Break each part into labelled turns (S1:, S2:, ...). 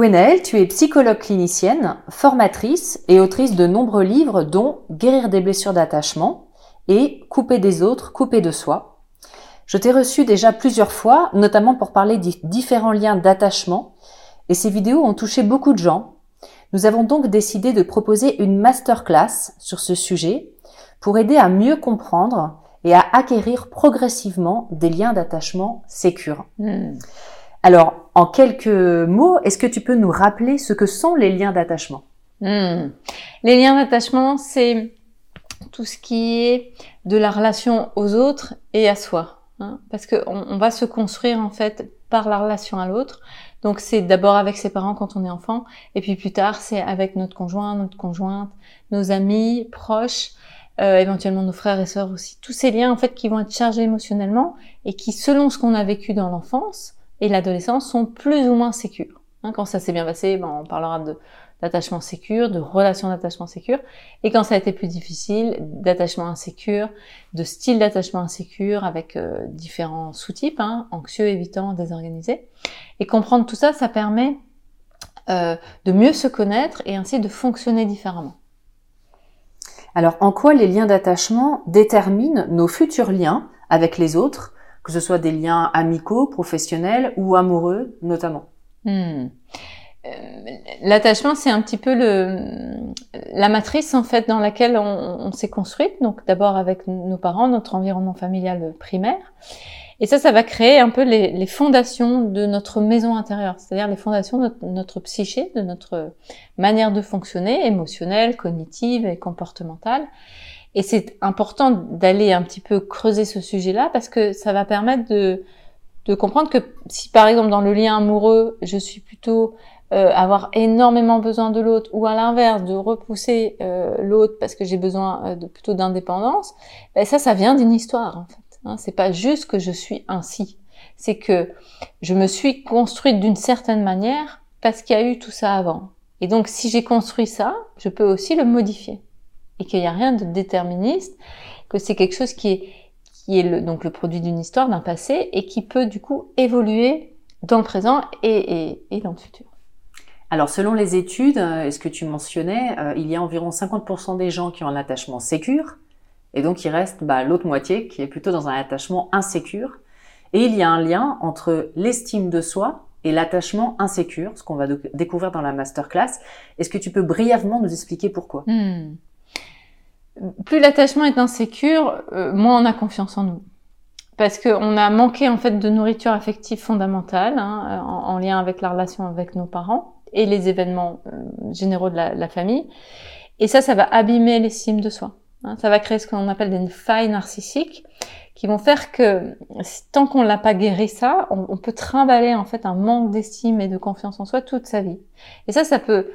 S1: Gwenaëlle, tu es psychologue clinicienne, formatrice et autrice de nombreux livres dont Guérir des blessures d'attachement et Couper des autres, couper de soi. Je t'ai reçu déjà plusieurs fois, notamment pour parler des différents liens d'attachement, et ces vidéos ont touché beaucoup de gens. Nous avons donc décidé de proposer une masterclass sur ce sujet pour aider à mieux comprendre et à acquérir progressivement des liens d'attachement sécures.
S2: Hmm.
S1: Alors, en quelques mots, est-ce que tu peux nous rappeler ce que sont les liens d'attachement?
S2: Hmm. Les liens d'attachement, c'est tout ce qui est de la relation aux autres et à soi. hein. parce qu'on on va se construire en fait par la relation à l'autre. Donc c'est d'abord avec ses parents quand on est enfant, et puis plus tard c'est avec notre conjoint, notre conjointe, nos amis, proches, euh, éventuellement nos frères et sœurs aussi. Tous ces liens en fait qui vont être chargés émotionnellement et qui, selon ce qu'on a vécu dans l'enfance et l'adolescence, sont plus ou moins sécures. Hein, quand ça s'est bien passé, ben, on parlera d'attachement sécure, de relation d'attachement sécure, et quand ça a été plus difficile, d'attachement insécure, de style d'attachement insécure avec euh, différents sous-types, hein, anxieux, évitant, désorganisé. Et comprendre tout ça, ça permet euh, de mieux se connaître et ainsi de fonctionner différemment.
S1: Alors, en quoi les liens d'attachement déterminent nos futurs liens avec les autres, que ce soit des liens amicaux, professionnels ou amoureux notamment
S2: Hmm. Euh, L'attachement, c'est un petit peu la matrice en fait dans laquelle on, s'est construite. Donc d'abord avec nos parents, notre environnement familial primaire. Et ça, ça va créer un peu les, fondations de notre maison intérieure, c'est-à-dire les fondations de notre psyché, de notre manière de fonctionner, émotionnelle, cognitive et comportementale. Et c'est important d'aller un petit peu creuser ce sujet-là parce que ça va permettre de, de comprendre que si par exemple dans le lien amoureux, je suis plutôt euh, avoir énormément besoin de l'autre ou à l'inverse de repousser euh, l'autre parce que j'ai besoin euh, de plutôt d'indépendance, ben ça ça vient d'une histoire en fait. Hein. C'est pas juste que je suis ainsi, c'est que je me suis construite d'une certaine manière parce qu'il y a eu tout ça avant. Et donc si j'ai construit ça, je peux aussi le modifier et qu'il n'y a rien de déterministe, que c'est quelque chose qui est qui est le, donc le produit d'une histoire, d'un passé, et qui peut du coup évoluer dans le présent et, et, et dans le futur.
S1: Alors, selon les études, euh, et ce que tu mentionnais, euh, il y a environ 50% des gens qui ont un attachement sécure, et donc il reste bah, l'autre moitié qui est plutôt dans un attachement insécure. Et il y a un lien entre l'estime de soi et l'attachement insécure, ce qu'on va découvrir dans la masterclass. Est-ce que tu peux brièvement nous expliquer pourquoi?
S2: Hmm. Plus l'attachement est insécure, euh, moins on a confiance en nous. Parce qu'on a manqué en fait de nourriture affective fondamentale hein, en, en lien avec la relation avec nos parents et les événements euh, généraux de la, famille. Et ça, ça va abîmer l'estime de soi. hein. ça va créer ce qu'on appelle des failles narcissiques qui vont faire que tant qu'on l'a pas guéri ça, on, on peut trimballer en fait un manque d'estime et de confiance en soi toute sa vie. Et ça, ça peut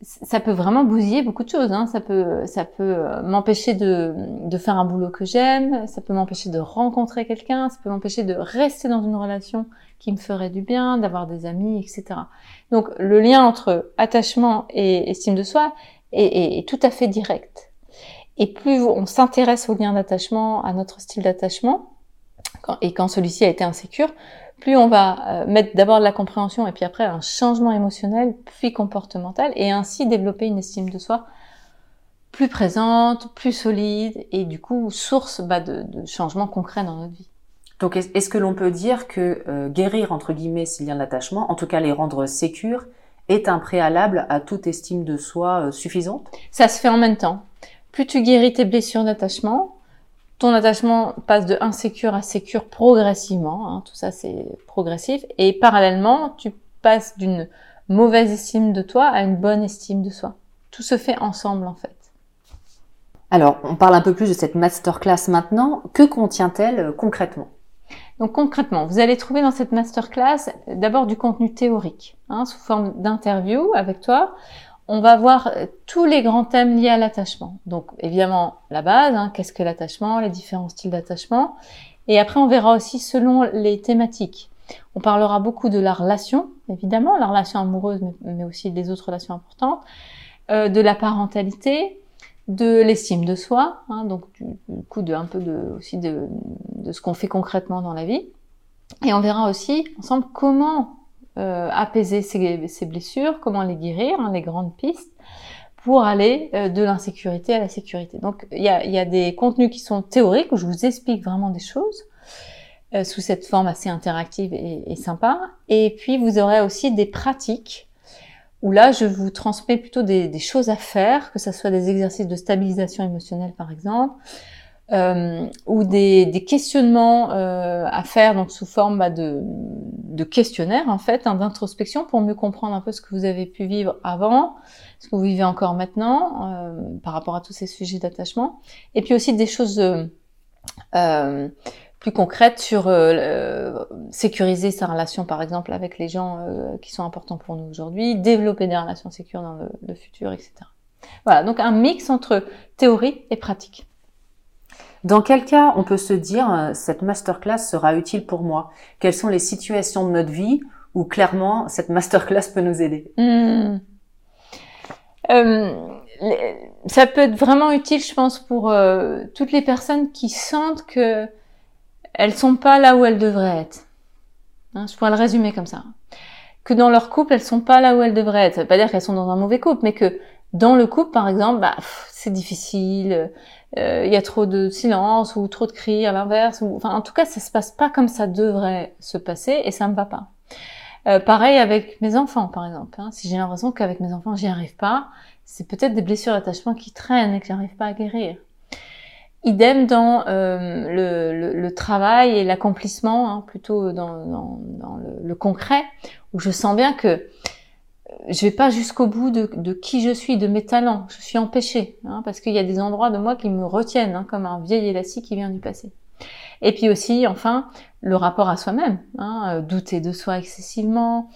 S2: ça peut vraiment bousiller beaucoup de choses. Hein. Ça peut, ça peut euh, m'empêcher de, de faire un boulot que j'aime, ça peut m'empêcher de rencontrer quelqu'un, ça peut m'empêcher de rester dans une relation qui me ferait du bien, d'avoir des amis, etc. Donc le lien entre attachement et estime de soi et, et tout à fait direct. Et plus on s'intéresse au lien d'attachement, à notre style d'attachement, et quand celui-ci a été insécure, plus on va euh, mettre d'abord de la compréhension et puis après un changement émotionnel, puis comportemental, et ainsi développer une estime de soi plus présente, plus solide, et du coup source bah, de, de changements concrets dans notre vie.
S1: Donc est-ce que l'on peut dire que euh, guérir entre guillemets ces liens d'attachement, en tout cas les rendre sécures, est un préalable à toute estime de soi euh, suffisante?
S2: Ça se fait en même temps. Plus tu guéris tes blessures d'attachement, ton attachement passe de insécure à sécure progressivement. Hein, tout ça, c'est progressif. Et parallèlement, tu passes d'une mauvaise estime de toi à une bonne estime de soi. Tout se fait ensemble, en fait.
S1: Alors, on parle un peu plus de cette masterclass maintenant. Que contient-elle euh, concrètement?
S2: Donc concrètement, vous allez trouver dans cette masterclass d'abord du contenu théorique, hein, sous forme d'interview avec toi on va voir euh, tous les grands thèmes liés à l'attachement. Donc évidemment la base, hein, qu'est-ce que l'attachement, les différents styles d'attachement. Et après on verra aussi selon les thématiques. On parlera beaucoup de la relation, évidemment, la relation amoureuse, mais, aussi des autres relations importantes, euh, de la parentalité, de l'estime de soi, hein, donc du, coup de un peu de, aussi de, de ce qu'on fait concrètement dans la vie. Et on verra aussi ensemble comment euh, apaiser ces, blessures, comment les guérir, hein, les grandes pistes, pour aller euh, de l'insécurité à la sécurité. Donc il y a, des contenus qui sont théoriques où je vous explique vraiment des choses euh, sous cette forme assez interactive et, sympa. Et puis vous aurez aussi des pratiques où là je vous transmets plutôt des, des choses à faire, que ce soit des exercices de stabilisation émotionnelle par exemple, euh, ou des, des questionnements euh, à faire donc sous forme bah, de, de questionnaire en fait, hein, d'introspection pour mieux comprendre un peu ce que vous avez pu vivre avant, ce que vous vivez encore maintenant euh, par rapport à tous ces sujets d'attachement, et puis aussi des choses euh, plus concrètes sur euh, sécuriser sa relation par exemple avec les gens qui sont importants pour nous aujourd'hui, développer des relations sécures dans le futur, etc. Voilà, donc un mix entre théorie et pratique.
S1: Dans quel cas on peut se dire euh, cette masterclass sera utile pour moi? Quelles sont les situations de notre vie où clairement cette masterclass peut nous aider? Hmm.
S2: euh, Ça peut être vraiment utile, je pense, pour euh, toutes les personnes qui sentent que elles sont pas là où elles devraient être. Hein, je pourrais le résumer comme ça. Que dans leur couple, elles sont pas là où elles devraient être. Ça veut pas dire qu'elles sont dans un mauvais couple, mais que dans le couple, par exemple, bah, c'est difficile, euh, il y a trop de silence ou trop de cris à l'inverse. Ou... Enfin, en tout cas, ça se passe pas comme ça devrait se passer et ça me va pas. Euh, pareil avec mes enfants, par exemple. Hein. Si j'ai l'impression qu'avec mes enfants, j'y arrive pas, c'est peut-être des blessures d'attachement qui traînent et que j'arrive pas à guérir. Idem dans euh, le, le, travail et l'accomplissement, hein, plutôt dans, dans, dans le, le, concret, où je sens bien que je vais pas jusqu'au bout de, qui je suis, de mes talents. Je suis empêchée, hein, parce qu'il y a des endroits de moi qui me retiennent, hein, comme un vieil élastique qui vient du passé. Et puis aussi, enfin, le rapport à soi-même, hein, euh, douter de soi excessivement,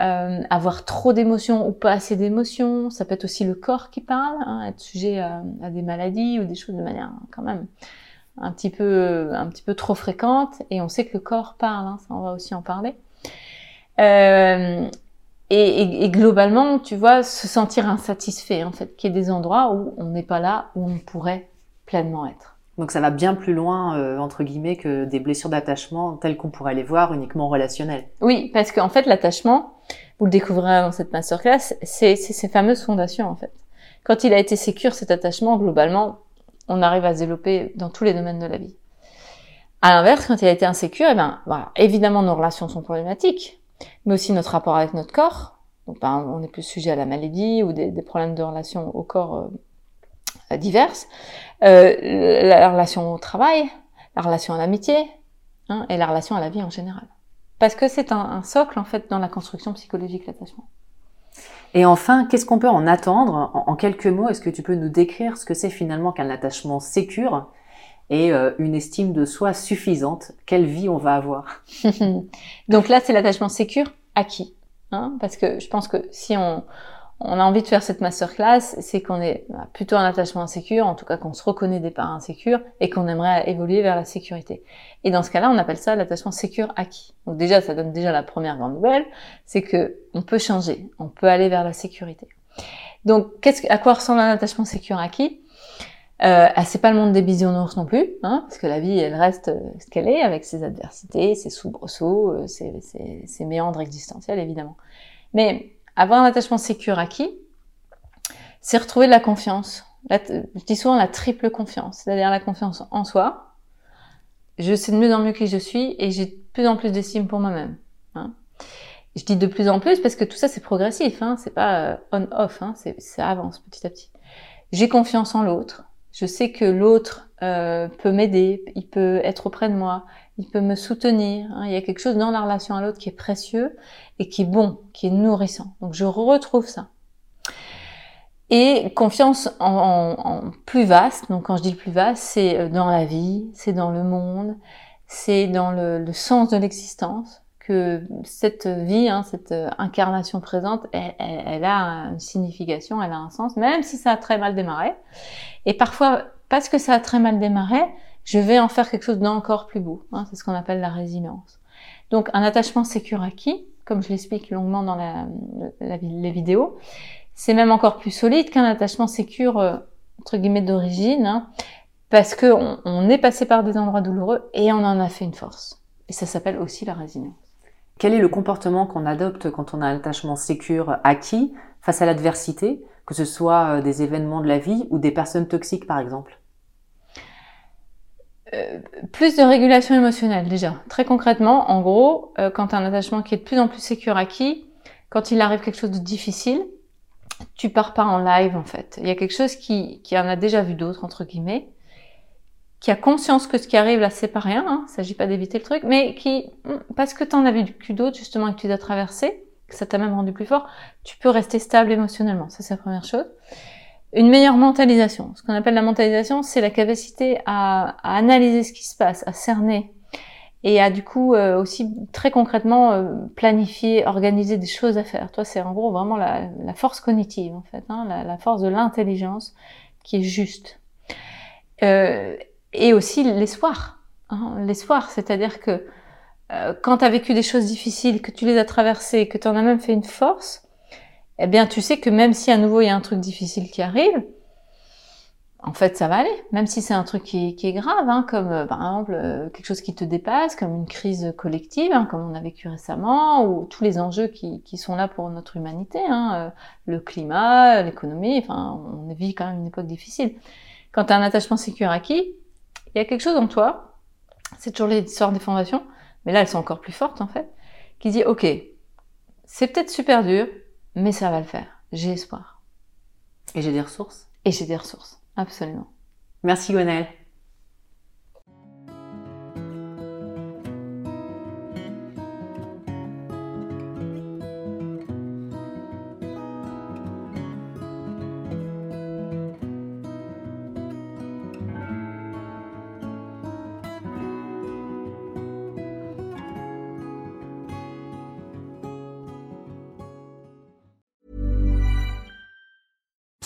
S2: euh, avoir trop d'émotions ou pas assez d'émotions. Ça peut être aussi le corps qui parle, être sujet à, à, des maladies ou des choses de manière quand même un petit peu, un petit peu trop fréquente. Et on sait que le corps parle, ça on va aussi en parler. Euh, et, et, globalement, tu vois, se sentir insatisfait, en fait, qu'il y ait des endroits où on n'est pas là, où on pourrait pleinement être.
S1: Donc ça va bien plus loin, euh, entre guillemets, que des blessures d'attachement telles qu'on pourrait les voir uniquement relationnelles.
S2: Oui, parce qu'en fait, l'attachement, vous le découvrirez dans cette masterclass, c'est ces fameuses fondations, en fait. Quand il a été sécure, cet attachement, globalement, on arrive à se développer dans tous les domaines de la vie. À l'inverse, quand il a été insécure, eh ben, voilà, évidemment, nos relations sont problématiques mais aussi notre rapport avec notre corps. Ben, on est plus sujet à la maladie ou des, problèmes de relation au corps euh, diverses. Euh, la relation au travail, la relation à l'amitié hein, et la relation à la vie en général. Parce que c'est un, socle en fait dans la construction psychologique l'attachement.
S1: Et enfin, qu'est-ce qu'on peut en attendre? En, quelques mots Est-ce que tu peux nous décrire ce que c'est finalement qu'un attachement sécure? Et euh, une estime de soi suffisante, quelle vie on va avoir?
S2: Donc là, c'est l'attachement sécure acquis. Hein, parce que je pense que si on, on a envie de faire cette masterclass, c'est qu'on est plutôt un attachement insécure, en tout cas qu'on se reconnaît des parts insécures et qu'on aimerait évoluer vers la sécurité. Et dans ce cas-là, on appelle ça l'attachement sécure acquis. Donc déjà, ça donne déjà la première grande nouvelle, c'est que on peut changer, on peut aller vers la sécurité. Donc, qu'est-ce, à quoi ressemble un attachement sécure acquis? Euh, ah, c'est pas le monde des bisounours non plus, hein, parce que la vie, elle reste euh, ce qu'elle est, avec ses adversités, ses soubresauts, euh, ses, ses, méandres existentiels, évidemment. Mais avoir un attachement sécure acquis, c'est retrouver de la confiance. je dis souvent la triple confiance, c'est-à-dire la confiance en soi. Je sais de mieux en mieux qui je suis et j'ai de plus en plus d'estime pour moi-même. Hein. Je dis de plus en plus parce que tout ça c'est progressif, hein, c'est pas euh, on-off, hein, ça avance petit à petit. J'ai confiance en l'autre, je sais que l'autre euh, peut m'aider, il peut être auprès de moi, il peut me soutenir. Hein. Il y a quelque chose dans la relation à l'autre qui est précieux et qui est bon, qui est nourrissant. Donc je retrouve ça. Et confiance en, plus vaste. Donc quand je dis plus vaste, c'est euh, dans la vie, c'est dans le monde, c'est dans le, sens de l'existence cette vie, hein, cette euh, incarnation présente, elle, a une signification, elle a un sens, même si ça a très mal démarré. Et parfois, parce que ça a très mal démarré, je vais en faire quelque chose d'encore plus beau. Hein, c'est ce qu'on appelle la résilience. Donc un attachement sécure acquis, comme je l'explique longuement dans la, les vidéos, c'est même encore plus solide qu'un attachement sécure euh, entre guillemets d'origine, hein, parce que on est passé par des endroits douloureux et on en a fait une force. Et ça s'appelle aussi la résilience.
S1: Quel est le comportement qu'on adopte quand on a un attachement sécure acquis face à l'adversité, que ce soit euh, des événements de la vie ou des personnes toxiques par exemple?
S2: Euh, plus de régulation émotionnelle déjà. Très concrètement, en gros, euh, quand as un attachement qui est de plus en plus sécure acquis, quand il arrive quelque chose de difficile, tu pars pas en live en fait. Il y a quelque chose qui, qui en a déjà vu d'autres entre guillemets, qui a conscience que ce qui arrive là, c'est pas rien, hein, il s'agit pas d'éviter le truc, mais qui, hmm, parce que tu en as vécu d'autres justement que tu as traversé, que ça t'a même rendu plus fort, tu peux rester stable émotionnellement. Ça, c'est la première chose. Une meilleure mentalisation. Ce qu'on appelle la mentalisation, c'est la capacité à, à, analyser ce qui se passe, à cerner et à du coup euh, aussi très concrètement euh, planifier, organiser des choses à faire. Toi, c'est en gros vraiment la, la, force cognitive en fait, hein, la, la, force de l'intelligence qui est juste. Euh, et aussi l'espoir. Hein, l'espoir, c'est-à-dire que euh, quand tu as vécu des choses difficiles, que tu les as traversées, que tu en as même fait une force, eh bien tu sais que même si à nouveau il y a un truc difficile qui arrive, en fait ça va aller, même si c'est un truc qui, est grave, hein, comme euh, par exemple euh, quelque chose qui te dépasse, comme une crise collective, hein, comme on a vécu récemment, ou tous les enjeux qui, sont là pour notre humanité, le climat, l'économie, enfin on vit quand même une époque difficile. Quand tu as un attachement sécure acquis, il y a quelque chose en toi, c'est toujours l'histoire des fondations, mais là elles sont encore plus fortes en fait, qui dit ok, c'est peut-être super dur, mais ça va le faire. J'ai espoir.
S1: Et j'ai des ressources
S2: Et j'ai des ressources, absolument.
S1: Merci Gwenaëlle.